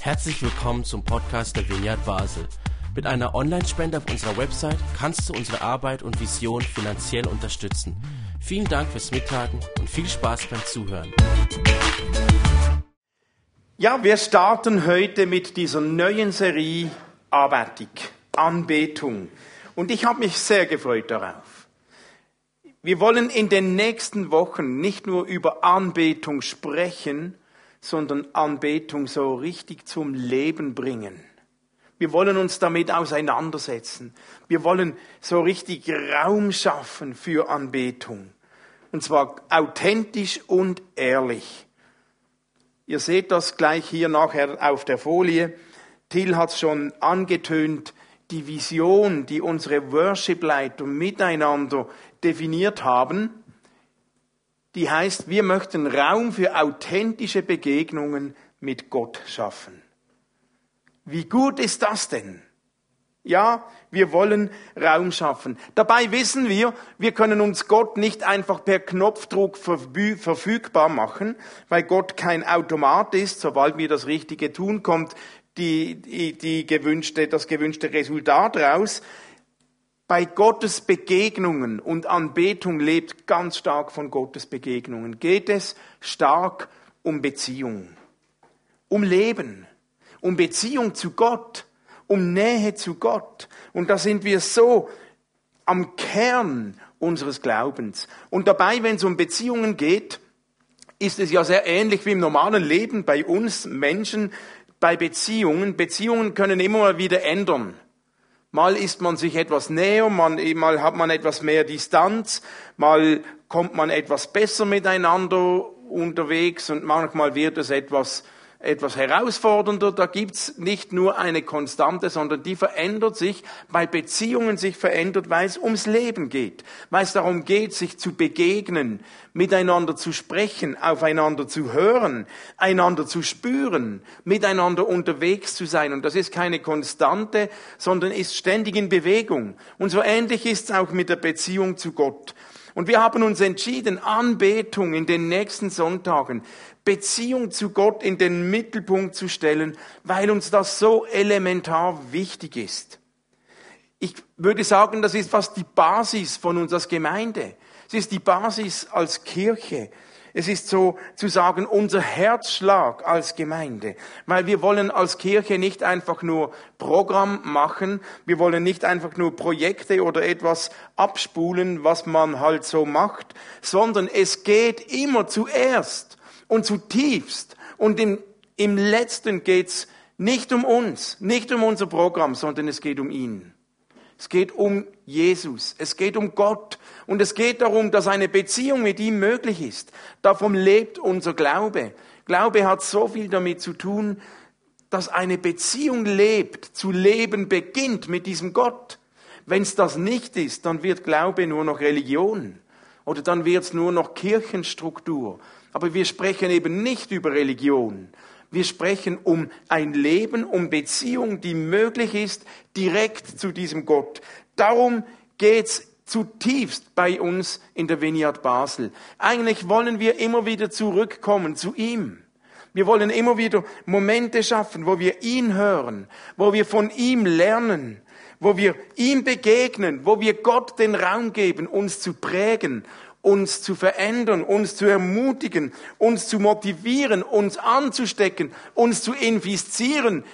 Herzlich willkommen zum Podcast der Vineyard Basel. Mit einer Online-Spende auf unserer Website kannst du unsere Arbeit und Vision finanziell unterstützen. Vielen Dank fürs Mittagen und viel Spaß beim Zuhören. Ja, wir starten heute mit dieser neuen Serie Arbeitig, Anbetung. Und ich habe mich sehr gefreut darauf. Wir wollen in den nächsten Wochen nicht nur über Anbetung sprechen, sondern Anbetung so richtig zum Leben bringen. Wir wollen uns damit auseinandersetzen. Wir wollen so richtig Raum schaffen für Anbetung. Und zwar authentisch und ehrlich. Ihr seht das gleich hier nachher auf der Folie. Till hat es schon angetönt. Die Vision, die unsere Worship-Leiter miteinander definiert haben, die heißt, wir möchten Raum für authentische Begegnungen mit Gott schaffen. Wie gut ist das denn? Ja, wir wollen Raum schaffen. Dabei wissen wir, wir können uns Gott nicht einfach per Knopfdruck verfügbar machen, weil Gott kein Automat ist. Sobald wir das Richtige tun, kommt die, die, die gewünschte, das gewünschte Resultat raus bei Gottes Begegnungen und Anbetung lebt ganz stark von Gottes Begegnungen. Geht es stark um Beziehung, um Leben, um Beziehung zu Gott, um Nähe zu Gott. Und da sind wir so am Kern unseres Glaubens. Und dabei, wenn es um Beziehungen geht, ist es ja sehr ähnlich wie im normalen Leben bei uns Menschen, bei Beziehungen. Beziehungen können immer mal wieder ändern. Mal ist man sich etwas näher, man, mal hat man etwas mehr Distanz, mal kommt man etwas besser miteinander unterwegs und manchmal wird es etwas etwas herausfordernder. Da gibt's nicht nur eine Konstante, sondern die verändert sich, weil Beziehungen sich verändert, weil es ums Leben geht, weil es darum geht, sich zu begegnen, miteinander zu sprechen, aufeinander zu hören, einander zu spüren, miteinander unterwegs zu sein. Und das ist keine Konstante, sondern ist ständig in Bewegung. Und so ähnlich ist es auch mit der Beziehung zu Gott. Und wir haben uns entschieden, Anbetung in den nächsten Sonntagen Beziehung zu Gott in den Mittelpunkt zu stellen, weil uns das so elementar wichtig ist. Ich würde sagen, das ist fast die Basis von uns als Gemeinde. Es ist die Basis als Kirche. Es ist so zu sagen unser Herzschlag als Gemeinde, weil wir wollen als Kirche nicht einfach nur Programm machen, wir wollen nicht einfach nur Projekte oder etwas abspulen, was man halt so macht, sondern es geht immer zuerst und zutiefst. Und im, im letzten geht's nicht um uns, nicht um unser Programm, sondern es geht um ihn. Es geht um Jesus, es geht um Gott und es geht darum, dass eine Beziehung mit ihm möglich ist. Davon lebt unser Glaube. Glaube hat so viel damit zu tun, dass eine Beziehung lebt, zu leben beginnt mit diesem Gott. Wenn es das nicht ist, dann wird Glaube nur noch Religion oder dann wird es nur noch Kirchenstruktur aber wir sprechen eben nicht über Religion. Wir sprechen um ein Leben, um Beziehung, die möglich ist, direkt zu diesem Gott. Darum geht's zutiefst bei uns in der Vineyard Basel. Eigentlich wollen wir immer wieder zurückkommen zu ihm. Wir wollen immer wieder Momente schaffen, wo wir ihn hören, wo wir von ihm lernen, wo wir ihm begegnen, wo wir Gott den Raum geben, uns zu prägen uns zu verändern, uns zu ermutigen, uns zu motivieren, uns anzustecken, uns zu infizieren,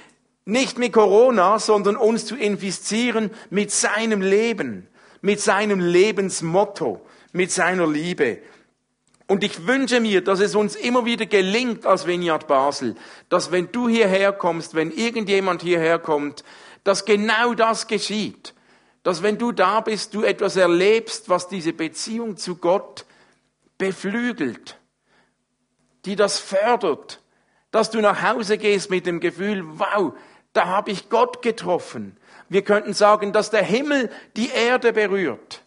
nicht mit Corona, sondern uns zu infizieren mit seinem Leben, mit seinem Lebensmotto, mit seiner Liebe. Und ich wünsche mir, dass es uns immer wieder gelingt als Vineyard Basel, dass wenn du hierher kommst, wenn irgendjemand hierher kommt, dass genau das geschieht dass wenn du da bist, du etwas erlebst, was diese Beziehung zu Gott beflügelt, die das fördert, dass du nach Hause gehst mit dem Gefühl, wow, da habe ich Gott getroffen. Wir könnten sagen, dass der Himmel die Erde berührt.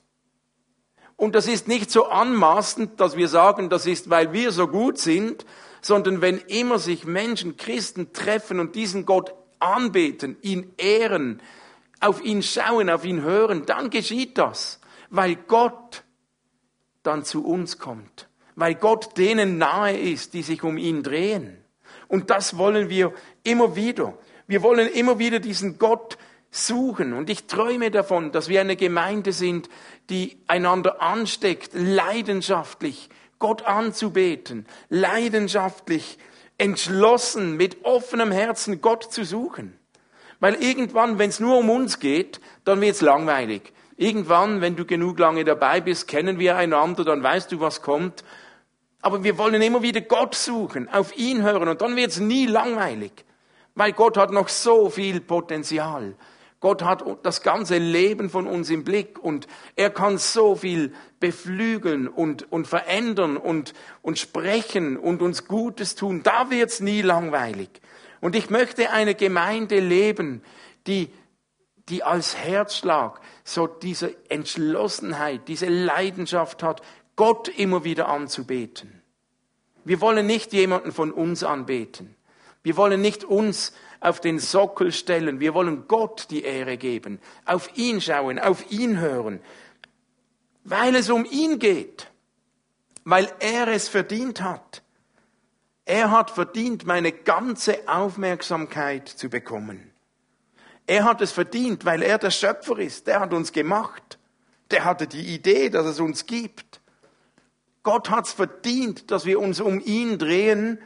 Und das ist nicht so anmaßend, dass wir sagen, das ist, weil wir so gut sind, sondern wenn immer sich Menschen, Christen treffen und diesen Gott anbeten, ihn ehren, auf ihn schauen, auf ihn hören, dann geschieht das, weil Gott dann zu uns kommt, weil Gott denen nahe ist, die sich um ihn drehen. Und das wollen wir immer wieder. Wir wollen immer wieder diesen Gott suchen. Und ich träume davon, dass wir eine Gemeinde sind, die einander ansteckt, leidenschaftlich Gott anzubeten, leidenschaftlich, entschlossen, mit offenem Herzen Gott zu suchen. Weil irgendwann, wenn es nur um uns geht, dann wird's langweilig. Irgendwann, wenn du genug lange dabei bist, kennen wir einander, dann weißt du, was kommt. Aber wir wollen immer wieder Gott suchen, auf ihn hören und dann wird's nie langweilig. Weil Gott hat noch so viel Potenzial. Gott hat das ganze Leben von uns im Blick und er kann so viel beflügeln und, und verändern und, und sprechen und uns Gutes tun. Da wird's nie langweilig. Und ich möchte eine Gemeinde leben, die, die als Herzschlag so diese Entschlossenheit, diese Leidenschaft hat, Gott immer wieder anzubeten. Wir wollen nicht jemanden von uns anbeten. Wir wollen nicht uns auf den Sockel stellen. Wir wollen Gott die Ehre geben, auf ihn schauen, auf ihn hören, weil es um ihn geht, weil er es verdient hat. Er hat verdient, meine ganze Aufmerksamkeit zu bekommen. Er hat es verdient, weil er der Schöpfer ist. Der hat uns gemacht. Der hatte die Idee, dass es uns gibt. Gott hat es verdient, dass wir uns um ihn drehen,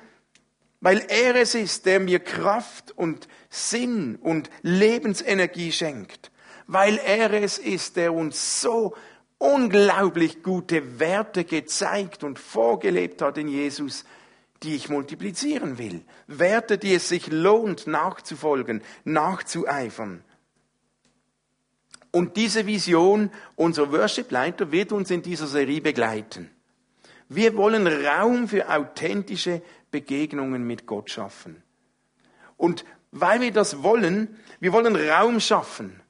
weil er es ist, der mir Kraft und Sinn und Lebensenergie schenkt, weil er es ist, der uns so unglaublich gute Werte gezeigt und vorgelebt hat in Jesus, die ich multiplizieren will. Werte, die es sich lohnt nachzufolgen, nachzueifern. Und diese Vision, unser Worship-Leiter, wird uns in dieser Serie begleiten. Wir wollen Raum für authentische Begegnungen mit Gott schaffen. Und weil wir das wollen, wir wollen Raum schaffen.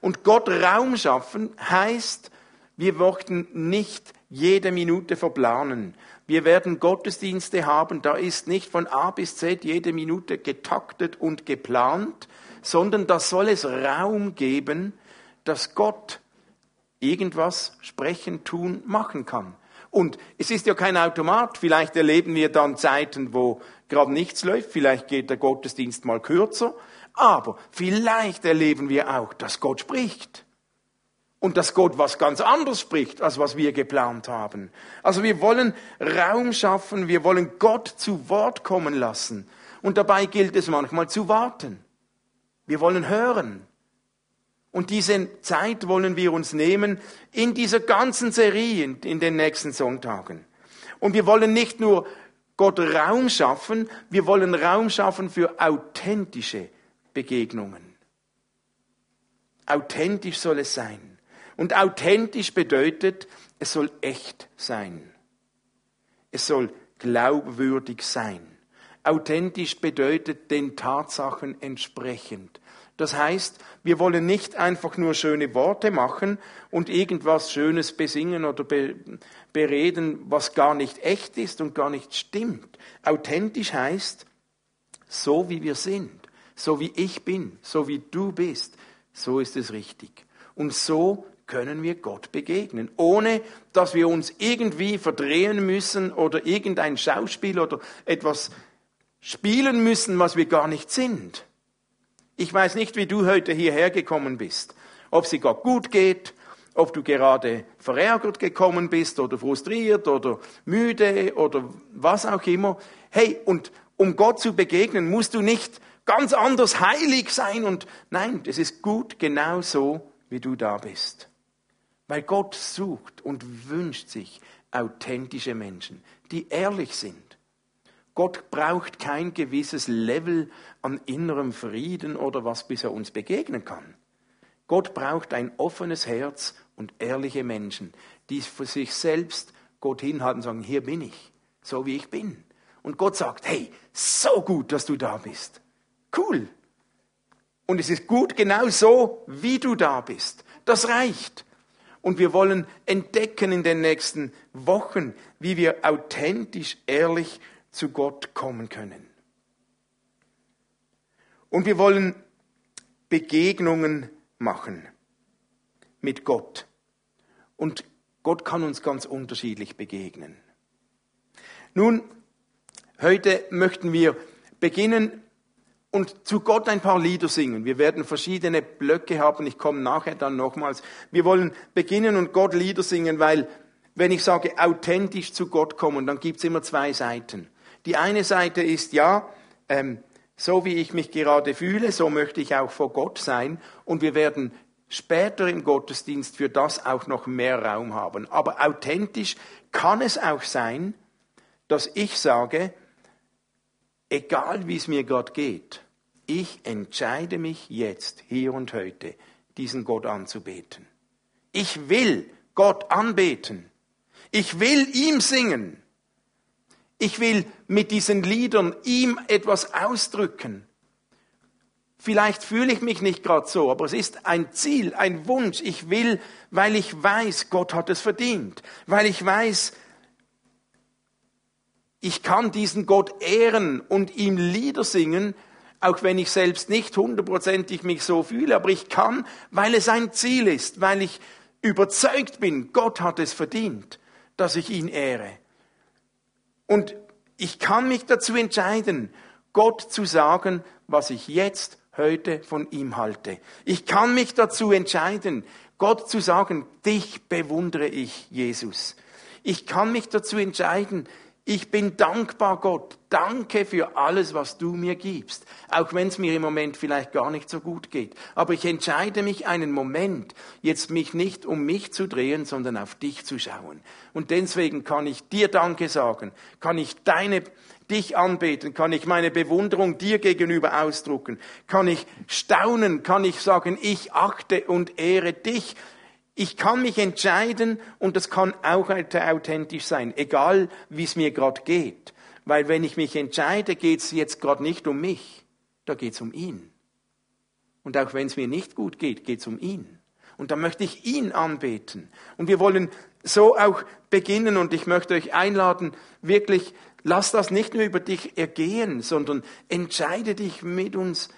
Und Gott Raum schaffen heißt, wir möchten nicht jede Minute verplanen. Wir werden Gottesdienste haben, da ist nicht von A bis Z jede Minute getaktet und geplant, sondern da soll es Raum geben, dass Gott irgendwas sprechen, tun, machen kann. Und es ist ja kein Automat. Vielleicht erleben wir dann Zeiten, wo gerade nichts läuft. Vielleicht geht der Gottesdienst mal kürzer. Aber vielleicht erleben wir auch, dass Gott spricht. Und dass Gott was ganz anderes spricht, als was wir geplant haben. Also wir wollen Raum schaffen, wir wollen Gott zu Wort kommen lassen. Und dabei gilt es manchmal zu warten. Wir wollen hören. Und diese Zeit wollen wir uns nehmen in dieser ganzen Serie in, den nächsten Sonntagen. Und wir wollen nicht nur Gott Raum schaffen, wir wollen Raum schaffen für authentische Begegnungen. Authentisch soll es sein. Und authentisch bedeutet, es soll echt sein. Es soll glaubwürdig sein. Authentisch bedeutet den Tatsachen entsprechend. Das heißt, wir wollen nicht einfach nur schöne Worte machen und irgendwas Schönes besingen oder be bereden, was gar nicht echt ist und gar nicht stimmt. Authentisch heißt, so wie wir sind, so wie ich bin, so wie du bist, so ist es richtig. Und so können wir Gott begegnen, ohne dass wir uns irgendwie verdrehen müssen oder irgendein Schauspiel oder etwas spielen müssen, was wir gar nicht sind. Ich weiß nicht, wie du heute hierher gekommen bist. Ob sie Gott gut geht, ob du gerade verärgert gekommen bist oder frustriert oder müde oder was auch immer. Hey, und um Gott zu begegnen, musst du nicht ganz anders heilig sein und nein, es ist gut genau so, wie du da bist. Weil Gott sucht und wünscht sich authentische Menschen, die ehrlich sind Gott braucht kein gewisses Level an innerem Frieden oder was bis er uns begegnen kann. Gott braucht ein offenes Herz und ehrliche Menschen, die für sich selbst Gott hinhalten und sagen, hier bin ich, so wie ich bin. Und Gott sagt, hey, so gut, dass du da bist. Cool. Und es ist gut genau so, wie du da bist. Das reicht. Und wir wollen entdecken in den nächsten Wochen, wie wir authentisch, ehrlich zu Gott kommen können. Und wir wollen Begegnungen machen mit Gott. Und Gott kann uns ganz unterschiedlich begegnen. Nun, heute möchten wir beginnen und zu Gott ein paar Lieder singen. Wir werden verschiedene Blöcke haben, ich komme nachher dann nochmals. Wir wollen beginnen und Gott Lieder singen, weil wenn ich sage authentisch zu Gott kommen, dann gibt's immer zwei Seiten. Die eine Seite ist ja, ähm, so wie ich mich gerade fühle, so möchte ich auch vor Gott sein und wir werden später im Gottesdienst für das auch noch mehr Raum haben. Aber authentisch kann es auch sein, dass ich sage, egal wie es mir Gott geht, ich entscheide mich jetzt, hier und heute, diesen Gott anzubeten. Ich will Gott anbeten. Ich will ihm singen. Ich will mit diesen Liedern ihm etwas ausdrücken. Vielleicht fühle ich mich nicht gerade so, aber es ist ein Ziel, ein Wunsch. Ich will, weil ich weiß, Gott hat es verdient. Weil ich weiß, ich kann diesen Gott ehren und ihm Lieder singen, auch wenn ich selbst nicht hundertprozentig mich so fühle, aber ich kann, weil es ein Ziel ist, weil ich überzeugt bin, Gott hat es verdient, dass ich ihn ehre. Und ich kann mich dazu entscheiden, Gott zu sagen, was ich jetzt, heute von ihm halte. Ich kann mich dazu entscheiden, Gott zu sagen, dich bewundere ich, Jesus. Ich kann mich dazu entscheiden, ich bin dankbar, Gott. Danke für alles, was du mir gibst. Auch wenn es mir im Moment vielleicht gar nicht so gut geht. Aber ich entscheide mich einen Moment, jetzt mich nicht um mich zu drehen, sondern auf dich zu schauen. Und deswegen kann ich dir Danke sagen. Kann ich deine, dich anbeten. Kann ich meine Bewunderung dir gegenüber ausdrucken. Kann ich staunen. Kann ich sagen, ich achte und ehre dich ich kann mich entscheiden und das kann auch authentisch sein, egal wie es mir gerade geht. Weil wenn ich mich entscheide, geht es jetzt gerade nicht um mich, da geht es um ihn. Und auch wenn es mir nicht gut geht, geht es um ihn. Und da möchte ich ihn anbeten. Und wir wollen so auch beginnen und ich möchte euch einladen, wirklich, lass das nicht nur über dich ergehen, sondern entscheide dich mit uns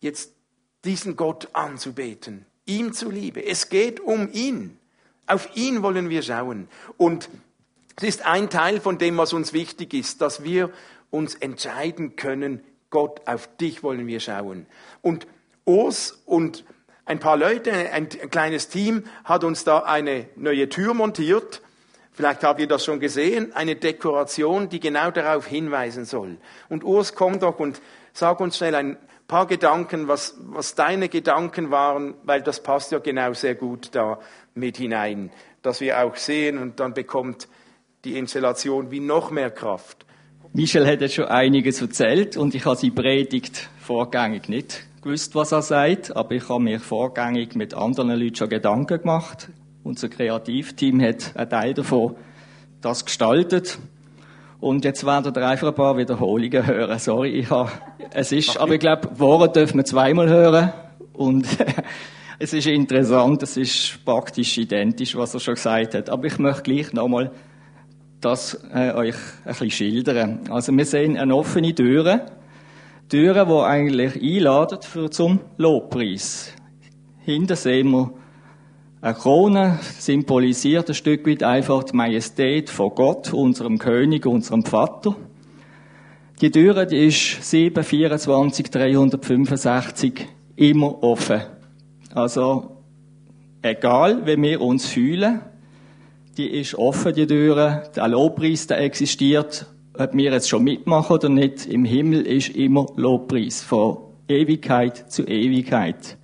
jetzt diesen Gott anzubeten, ihm zuliebe. Es geht um ihn. Auf ihn wollen wir schauen. Und es ist ein Teil von dem, was uns wichtig ist, dass wir uns entscheiden können, Gott, auf dich wollen wir schauen. Und Urs und ein paar Leute, ein kleines Team hat uns da eine neue Tür montiert. Vielleicht habt ihr das schon gesehen, eine Dekoration, die genau darauf hinweisen soll. Und Urs, komm doch und sag uns schnell ein paar Gedanken, was, was deine Gedanken waren, weil das passt ja genau sehr gut da mit hinein, dass wir auch sehen und dann bekommt die Installation wie noch mehr Kraft. Michel hat jetzt schon einiges erzählt und ich habe sie Predigt vorgängig nicht gewusst, was er sagt, aber ich habe mir vorgängig mit anderen Leuten schon Gedanken gemacht. Unser Kreativteam hat einen Teil davon das gestaltet. Und jetzt werden ihr einfach ein paar Wiederholungen hören. Sorry, ich habe, es ist, aber ich glaube, Worte dürfen wir zweimal hören. Und es ist interessant, es ist praktisch identisch, was er schon gesagt hat. Aber ich möchte gleich nochmal das äh, euch ein bisschen schildern. Also wir sehen eine offene Türe. Türe, die eigentlich einladen für zum Lobpreis. Hinter sehen wir eine Krone symbolisiert ein Stück weit einfach die Majestät von Gott, unserem König, unserem Vater. Die Türe, die ist 7, 24, 365 immer offen. Also, egal wie wir uns fühlen, die ist offen, die Türe. Der Lobpreis, der existiert, ob wir jetzt schon mitmachen oder nicht. Im Himmel ist immer Lobpreis. Von Ewigkeit zu Ewigkeit.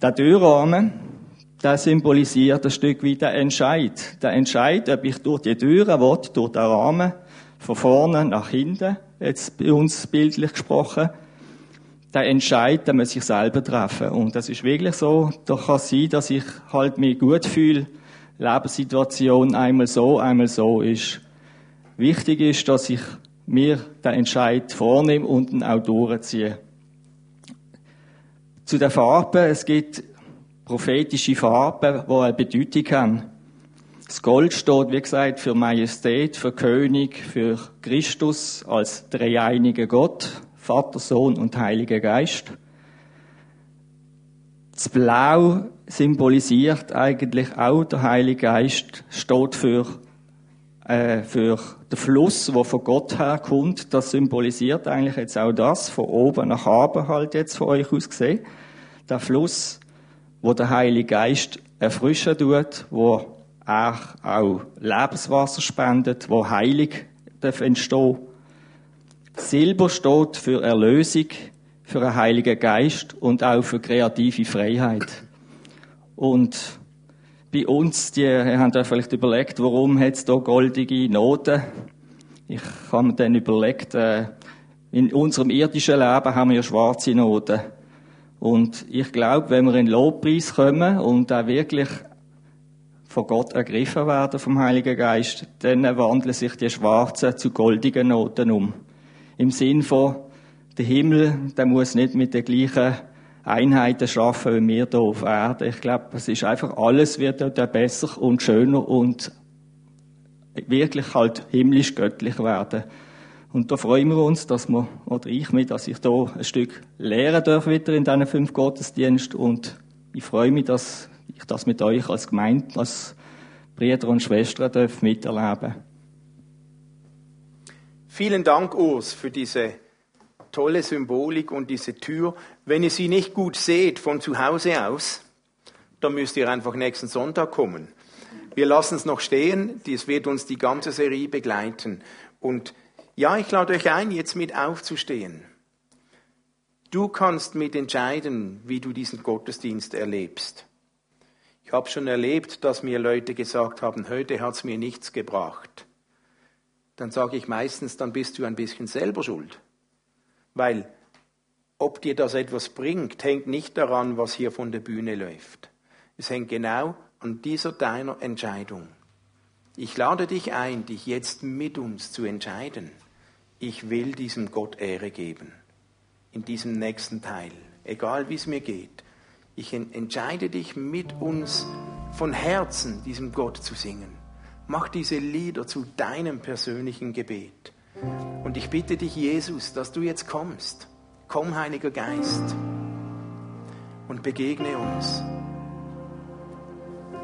Der Türrahmen, das symbolisiert ein Stück weit den Entscheid. Der Entscheid, ob ich durch die Türen will, durch den Rahmen, von vorne nach hinten, jetzt bei uns bildlich gesprochen, der Entscheid, den muss ich selber treffen. Und das ist wirklich so, da kann es sein, dass ich halt mich gut fühle, Lebenssituation einmal so, einmal so ist. Wichtig ist, dass ich mir den Entscheid vornehme und ihn auch durchziehe. Zu den Farben, es gibt prophetische Farben, die eine Bedeutung haben. Das Gold steht, wie gesagt, für Majestät, für König, für Christus als dreieiniger Gott, Vater, Sohn und Heiliger Geist. Das Blau symbolisiert eigentlich auch der Heilige Geist, steht für äh, für den Fluss, wo von Gott herkommt. Das symbolisiert eigentlich jetzt auch das, von oben nach oben halt jetzt von euch aus gesehen. Der Fluss, wo der Heilige Geist erfrischen tut, wo er auch Lebenswasser spendet, wo Heilig darf entstehen. Silber steht für Erlösung, für einen Heiligen Geist und auch für kreative Freiheit. Und bei uns, die haben da vielleicht überlegt, warum hat es da goldige Noten? Ich habe mir dann überlegt, äh, in unserem irdischen Leben haben wir schwarze Noten. Und ich glaube, wenn wir in den Lobpreis kommen und auch wirklich von Gott ergriffen werden vom Heiligen Geist, dann wandeln sich die schwarzen zu goldigen Noten um. Im Sinn von, der Himmel, der muss nicht mit den gleichen Einheiten schaffen wie wir hier auf Erde. Ich glaube, es ist einfach, alles wird dort besser und schöner und wirklich halt himmlisch-göttlich werden. Und da freuen wir uns, dass wir, oder ich mich, dass ich da ein Stück lehren darf wieder in diesen fünf Gottesdiensten und ich freue mich, dass ich das mit euch als Gemeinde, als Brüder und Schwestern darf miterleben. Vielen Dank, Urs, für diese tolle Symbolik und diese Tür. Wenn ihr sie nicht gut seht von zu Hause aus, dann müsst ihr einfach nächsten Sonntag kommen. Wir lassen es noch stehen, dies wird uns die ganze Serie begleiten. Und ja, ich lade euch ein, jetzt mit aufzustehen. Du kannst mit entscheiden, wie du diesen Gottesdienst erlebst. Ich habe schon erlebt, dass mir Leute gesagt haben, heute hat es mir nichts gebracht. Dann sage ich meistens, dann bist du ein bisschen selber schuld. Weil ob dir das etwas bringt, hängt nicht daran, was hier von der Bühne läuft. Es hängt genau an dieser deiner Entscheidung. Ich lade dich ein, dich jetzt mit uns zu entscheiden. Ich will diesem Gott Ehre geben. In diesem nächsten Teil. Egal wie es mir geht. Ich entscheide dich mit uns von Herzen diesem Gott zu singen. Mach diese Lieder zu deinem persönlichen Gebet. Und ich bitte dich, Jesus, dass du jetzt kommst. Komm, Heiliger Geist, und begegne uns.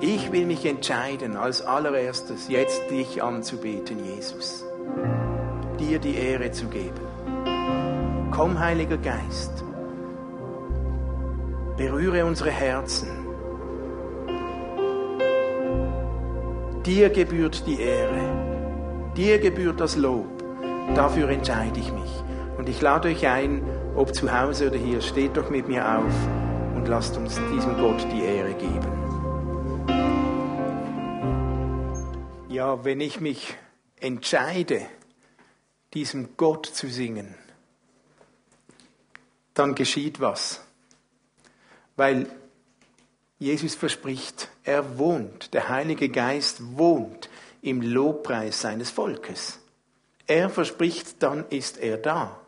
Ich will mich entscheiden, als allererstes jetzt dich anzubeten, Jesus. Dir die Ehre zu geben. Komm, Heiliger Geist. Berühre unsere Herzen. Dir gebührt die Ehre. Dir gebührt das Lob. Dafür entscheide ich mich. Und ich lade euch ein, ob zu Hause oder hier, steht doch mit mir auf und lasst uns diesem Gott die Ehre geben. Ja, wenn ich mich entscheide, diesem Gott zu singen, dann geschieht was. Weil Jesus verspricht, er wohnt, der Heilige Geist wohnt im Lobpreis seines Volkes er verspricht, dann ist er da.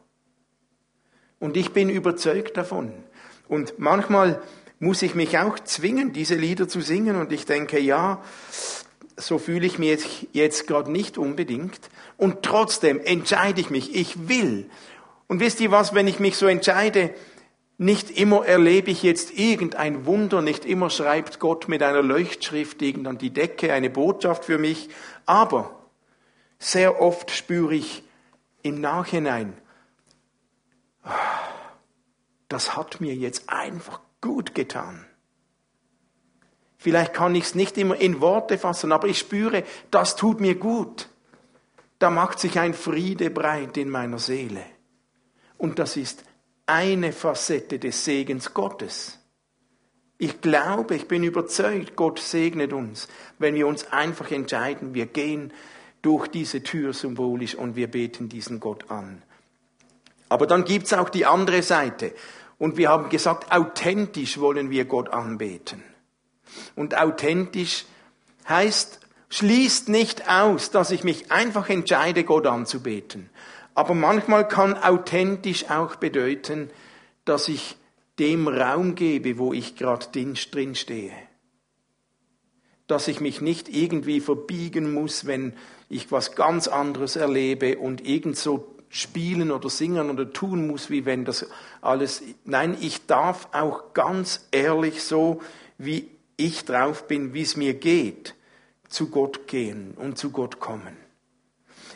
Und ich bin überzeugt davon. Und manchmal muss ich mich auch zwingen, diese Lieder zu singen. Und ich denke, ja, so fühle ich mich jetzt, jetzt gerade nicht unbedingt. Und trotzdem entscheide ich mich, ich will. Und wisst ihr was, wenn ich mich so entscheide, nicht immer erlebe ich jetzt irgendein Wunder, nicht immer schreibt Gott mit einer Leuchtschrift irgend an die Decke eine Botschaft für mich, aber sehr oft spüre ich im Nachhinein, das hat mir jetzt einfach gut getan. Vielleicht kann ich es nicht immer in Worte fassen, aber ich spüre, das tut mir gut. Da macht sich ein Friede breit in meiner Seele. Und das ist eine Facette des Segens Gottes. Ich glaube, ich bin überzeugt, Gott segnet uns, wenn wir uns einfach entscheiden, wir gehen durch diese Tür symbolisch und wir beten diesen Gott an. Aber dann gibt's auch die andere Seite. Und wir haben gesagt, authentisch wollen wir Gott anbeten. Und authentisch heißt, schließt nicht aus, dass ich mich einfach entscheide, Gott anzubeten. Aber manchmal kann authentisch auch bedeuten, dass ich dem Raum gebe, wo ich gerade drin stehe. Dass ich mich nicht irgendwie verbiegen muss, wenn ich was ganz anderes erlebe und irgend so spielen oder singen oder tun muss, wie wenn das alles. Nein, ich darf auch ganz ehrlich so, wie ich drauf bin, wie es mir geht, zu Gott gehen und zu Gott kommen.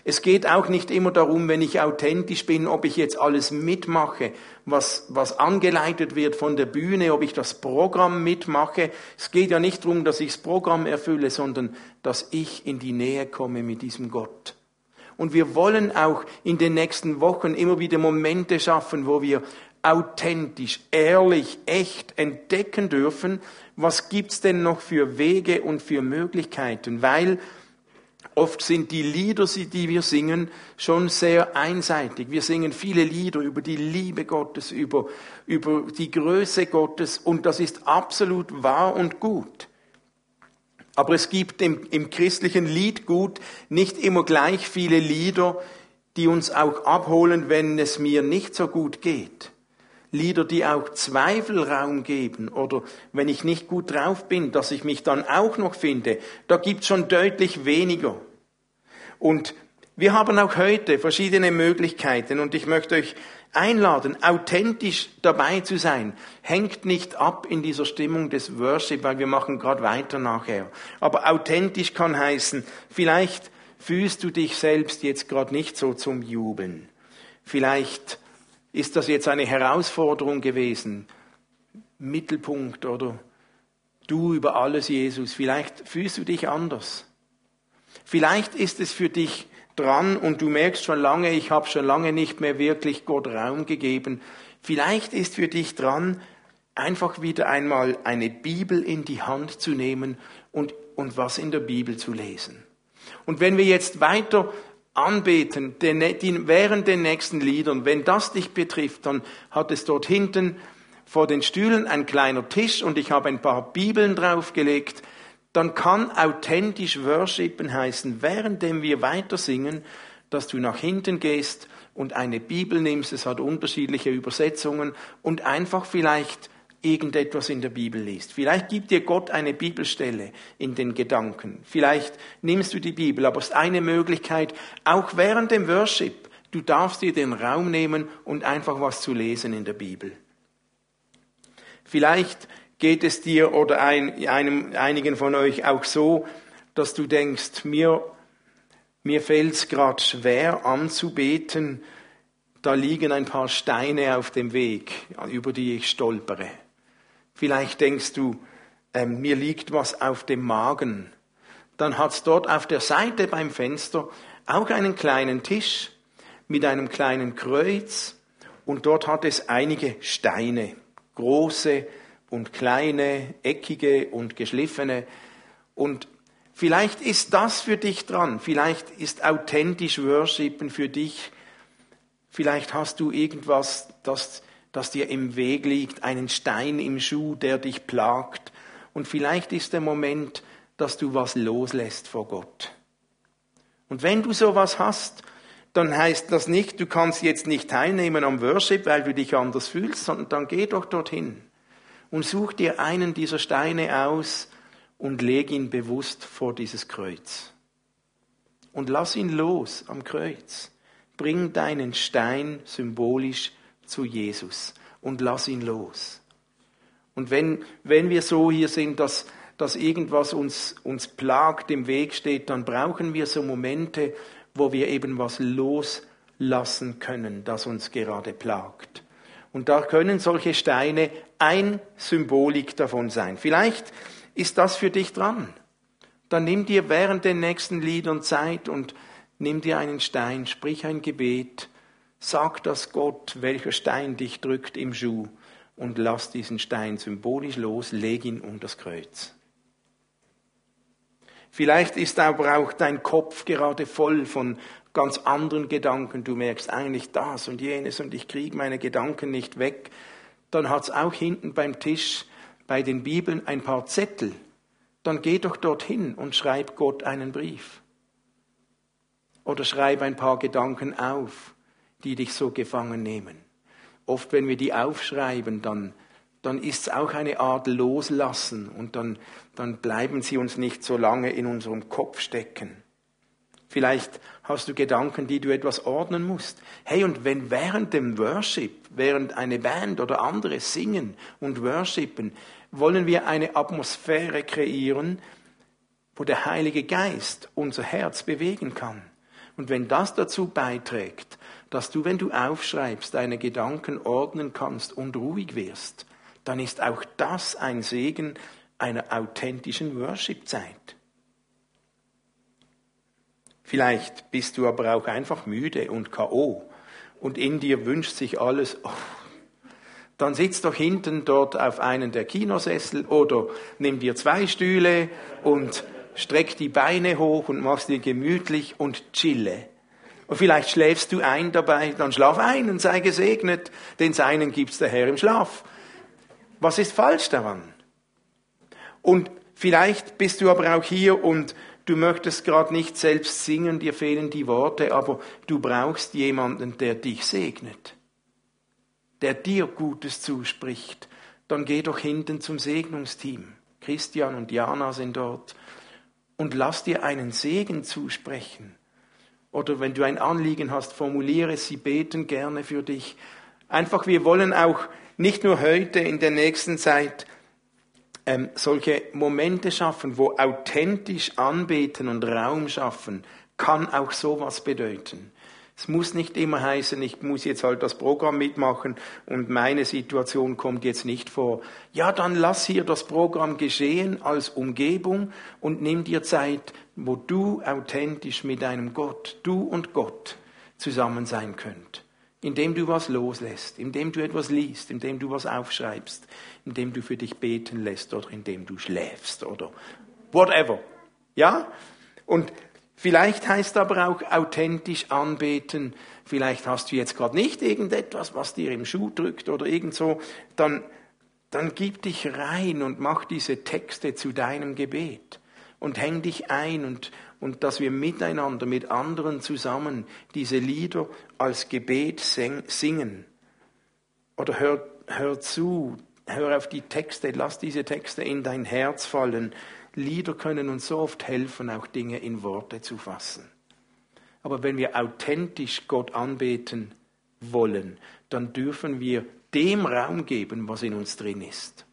Es geht auch nicht immer darum, wenn ich authentisch bin, ob ich jetzt alles mitmache, was, was angeleitet wird von der Bühne, ob ich das Programm mitmache. Es geht ja nicht darum, dass ich das Programm erfülle, sondern dass ich in die Nähe komme mit diesem Gott. Und wir wollen auch in den nächsten Wochen immer wieder Momente schaffen, wo wir authentisch, ehrlich, echt entdecken dürfen, was gibt's denn noch für Wege und für Möglichkeiten, weil Oft sind die Lieder, die wir singen, schon sehr einseitig. Wir singen viele Lieder über die Liebe Gottes, über, über die Größe Gottes und das ist absolut wahr und gut. Aber es gibt im, im christlichen Liedgut nicht immer gleich viele Lieder, die uns auch abholen, wenn es mir nicht so gut geht. Lieder, die auch Zweifelraum geben oder wenn ich nicht gut drauf bin, dass ich mich dann auch noch finde, da gibt es schon deutlich weniger. Und wir haben auch heute verschiedene Möglichkeiten und ich möchte euch einladen, authentisch dabei zu sein. Hängt nicht ab in dieser Stimmung des Worship, weil wir machen gerade weiter nachher. Aber authentisch kann heißen, vielleicht fühlst du dich selbst jetzt gerade nicht so zum Jubeln. Vielleicht ist das jetzt eine Herausforderung gewesen. Mittelpunkt oder du über alles, Jesus. Vielleicht fühlst du dich anders. Vielleicht ist es für dich dran und du merkst schon lange, ich habe schon lange nicht mehr wirklich Gott Raum gegeben. Vielleicht ist für dich dran, einfach wieder einmal eine Bibel in die Hand zu nehmen und, und was in der Bibel zu lesen. Und wenn wir jetzt weiter anbeten, während den nächsten Liedern, wenn das dich betrifft, dann hat es dort hinten vor den Stühlen ein kleiner Tisch und ich habe ein paar Bibeln draufgelegt. Dann kann authentisch worshipen heißen, währenddem wir weiter singen, dass du nach hinten gehst und eine Bibel nimmst, es hat unterschiedliche Übersetzungen und einfach vielleicht irgendetwas in der Bibel liest. Vielleicht gibt dir Gott eine Bibelstelle in den Gedanken. Vielleicht nimmst du die Bibel, aber es ist eine Möglichkeit, auch während dem Worship, du darfst dir den Raum nehmen und einfach was zu lesen in der Bibel. Vielleicht Geht es dir oder ein, einem, einigen von euch auch so, dass du denkst, mir, mir fällt es gerade schwer anzubeten, da liegen ein paar Steine auf dem Weg, über die ich stolpere. Vielleicht denkst du, äh, mir liegt was auf dem Magen. Dann hat's dort auf der Seite beim Fenster auch einen kleinen Tisch mit einem kleinen Kreuz und dort hat es einige Steine, große und kleine, eckige und geschliffene. Und vielleicht ist das für dich dran. Vielleicht ist authentisch Worshipen für dich. Vielleicht hast du irgendwas, das, das dir im Weg liegt, einen Stein im Schuh, der dich plagt. Und vielleicht ist der Moment, dass du was loslässt vor Gott. Und wenn du sowas hast, dann heißt das nicht, du kannst jetzt nicht teilnehmen am Worship, weil du dich anders fühlst, sondern dann geh doch dorthin und such dir einen dieser Steine aus und leg ihn bewusst vor dieses Kreuz. Und lass ihn los am Kreuz. Bring deinen Stein symbolisch zu Jesus und lass ihn los. Und wenn, wenn wir so hier sind, dass, dass irgendwas uns, uns plagt, im Weg steht, dann brauchen wir so Momente, wo wir eben was loslassen können, das uns gerade plagt. Und da können solche Steine ein Symbolik davon sein. Vielleicht ist das für dich dran. Dann nimm dir während den nächsten Liedern Zeit und nimm dir einen Stein, sprich ein Gebet, sag das Gott, welcher Stein dich drückt im Schuh und lass diesen Stein symbolisch los, leg ihn um das Kreuz. Vielleicht ist aber auch dein Kopf gerade voll von ganz anderen Gedanken. Du merkst eigentlich das und jenes und ich kriege meine Gedanken nicht weg. Dann hat es auch hinten beim Tisch bei den Bibeln ein paar Zettel. Dann geh doch dorthin und schreib Gott einen Brief. Oder schreib ein paar Gedanken auf, die dich so gefangen nehmen. Oft, wenn wir die aufschreiben, dann, dann ist es auch eine Art Loslassen und dann, dann bleiben sie uns nicht so lange in unserem Kopf stecken. Vielleicht hast du Gedanken, die du etwas ordnen musst. Hey, und wenn während dem Worship, während eine Band oder andere singen und worshipen, wollen wir eine Atmosphäre kreieren, wo der Heilige Geist unser Herz bewegen kann, Und wenn das dazu beiträgt, dass du, wenn du aufschreibst, deine Gedanken ordnen kannst und ruhig wirst, dann ist auch das ein Segen einer authentischen Worship-Zeit. Vielleicht bist du aber auch einfach müde und KO und in dir wünscht sich alles, oh, dann sitz doch hinten dort auf einen der Kinosessel oder nimm dir zwei Stühle und streck die Beine hoch und machst dir gemütlich und chille. Und vielleicht schläfst du ein dabei, dann schlaf ein und sei gesegnet, denn seinen gibt's der Herr im Schlaf. Was ist falsch daran? Und vielleicht bist du aber auch hier und du möchtest gerade nicht selbst singen, dir fehlen die Worte, aber du brauchst jemanden, der dich segnet der dir Gutes zuspricht, dann geh doch hinten zum Segnungsteam. Christian und Jana sind dort. Und lass dir einen Segen zusprechen. Oder wenn du ein Anliegen hast, formuliere sie beten gerne für dich. Einfach, wir wollen auch nicht nur heute, in der nächsten Zeit, ähm, solche Momente schaffen, wo authentisch anbeten und Raum schaffen, kann auch sowas bedeuten. Es muss nicht immer heißen, ich muss jetzt halt das Programm mitmachen und meine Situation kommt jetzt nicht vor. Ja, dann lass hier das Programm geschehen als Umgebung und nimm dir Zeit, wo du authentisch mit deinem Gott, du und Gott zusammen sein könnt. Indem du was loslässt, indem du etwas liest, indem du was aufschreibst, indem du für dich beten lässt oder indem du schläfst oder whatever. Ja? Und Vielleicht heißt aber auch authentisch anbeten. Vielleicht hast du jetzt gerade nicht irgendetwas, was dir im Schuh drückt oder irgend so. Dann, dann gib dich rein und mach diese Texte zu deinem Gebet und häng dich ein und, und dass wir miteinander, mit anderen zusammen diese Lieder als Gebet singen. Oder hör, hör zu, hör auf die Texte, lass diese Texte in dein Herz fallen Lieder können uns so oft helfen, auch Dinge in Worte zu fassen. Aber wenn wir authentisch Gott anbeten wollen, dann dürfen wir dem Raum geben, was in uns drin ist.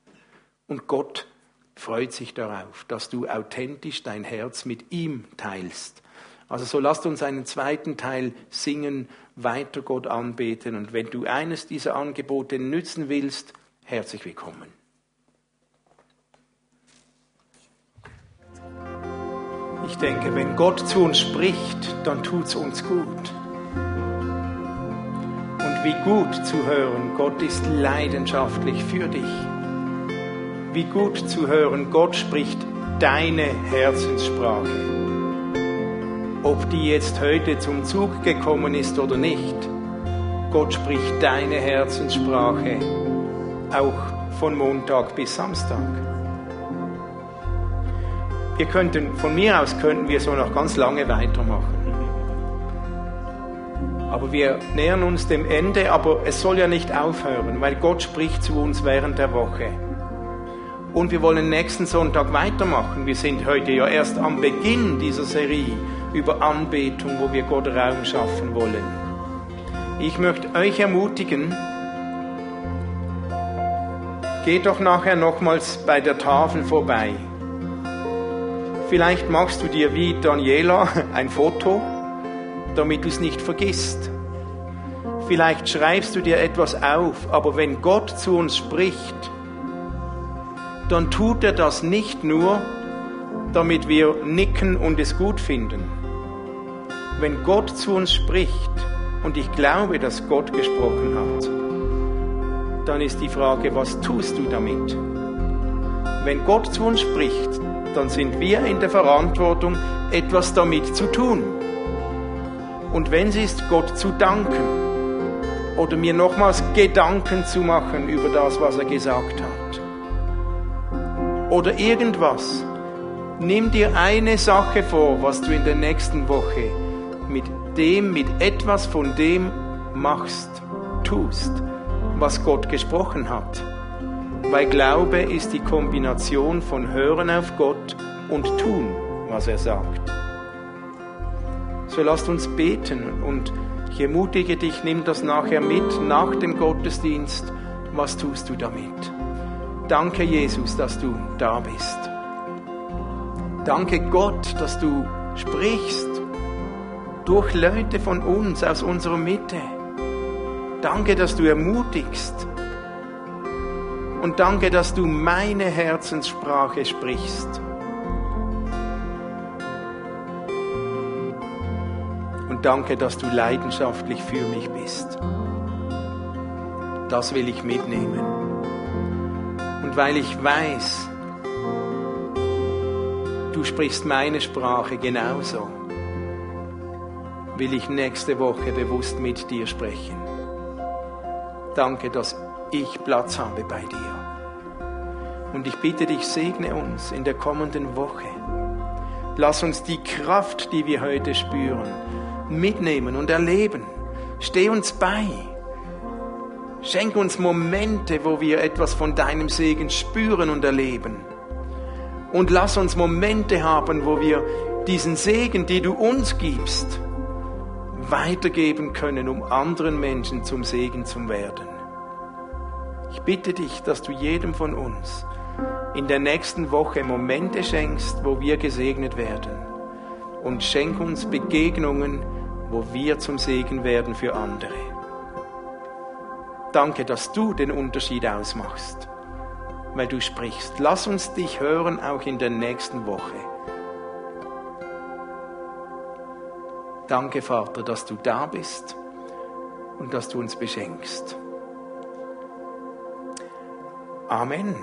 Und Gott freut sich darauf, dass du authentisch dein Herz mit ihm teilst. Also so lasst uns einen zweiten Teil singen, weiter Gott anbeten. Und wenn du eines dieser Angebote nützen willst, herzlich willkommen. Ich denke, wenn Gott zu uns spricht, dann tut es uns gut. Und wie gut zu hören, Gott ist leidenschaftlich für dich. Wie gut zu hören, Gott spricht deine Herzenssprache. Ob die jetzt heute zum Zug gekommen ist oder nicht, Gott spricht deine Herzenssprache auch von Montag bis Samstag. Wir könnten, von mir aus könnten wir so noch ganz lange weitermachen. Aber wir nähern uns dem Ende, aber es soll ja nicht aufhören, weil Gott spricht zu uns während der Woche. Und wir wollen nächsten Sonntag weitermachen. Wir sind heute ja erst am Beginn dieser Serie über Anbetung, wo wir Gott Raum schaffen wollen. Ich möchte euch ermutigen, geht doch nachher nochmals bei der Tafel vorbei. Vielleicht machst du dir wie Daniela ein Foto, damit du es nicht vergisst. Vielleicht schreibst du dir etwas auf, aber wenn Gott zu uns spricht, dann tut er das nicht nur, damit wir nicken und es gut finden. Wenn Gott zu uns spricht, und ich glaube, dass Gott gesprochen hat, dann ist die Frage, was tust du damit? Wenn Gott zu uns spricht, dann sind wir in der Verantwortung, etwas damit zu tun. Und wenn es ist, Gott zu danken oder mir nochmals Gedanken zu machen über das, was er gesagt hat. Oder irgendwas. Nimm dir eine Sache vor, was du in der nächsten Woche mit dem, mit etwas von dem machst, tust, was Gott gesprochen hat weil Glaube ist die Kombination von Hören auf Gott und Tun, was er sagt. So lasst uns beten und ich ermutige dich, nimm das nachher mit, nach dem Gottesdienst. Was tust du damit? Danke, Jesus, dass du da bist. Danke, Gott, dass du sprichst. durch Leute von uns aus unserer Mitte. Danke, dass du ermutigst. Und danke, dass du meine Herzenssprache sprichst. Und danke, dass du leidenschaftlich für mich bist. Das will ich mitnehmen. Und weil ich weiß, du sprichst meine Sprache genauso, will ich nächste Woche bewusst mit dir sprechen. Danke, dass ich Platz habe bei dir. Und ich bitte dich, segne uns in der kommenden Woche. Lass uns die Kraft, die wir heute spüren, mitnehmen und erleben. Steh uns bei. Schenk uns Momente, wo wir etwas von deinem Segen spüren und erleben. Und lass uns Momente haben, wo wir diesen Segen, den du uns gibst, weitergeben können, um anderen Menschen zum Segen zu werden. Ich bitte dich, dass du jedem von uns in der nächsten Woche Momente schenkst, wo wir gesegnet werden. Und schenk uns Begegnungen, wo wir zum Segen werden für andere. Danke, dass du den Unterschied ausmachst, weil du sprichst. Lass uns dich hören auch in der nächsten Woche. Danke, Vater, dass du da bist und dass du uns beschenkst. Amen.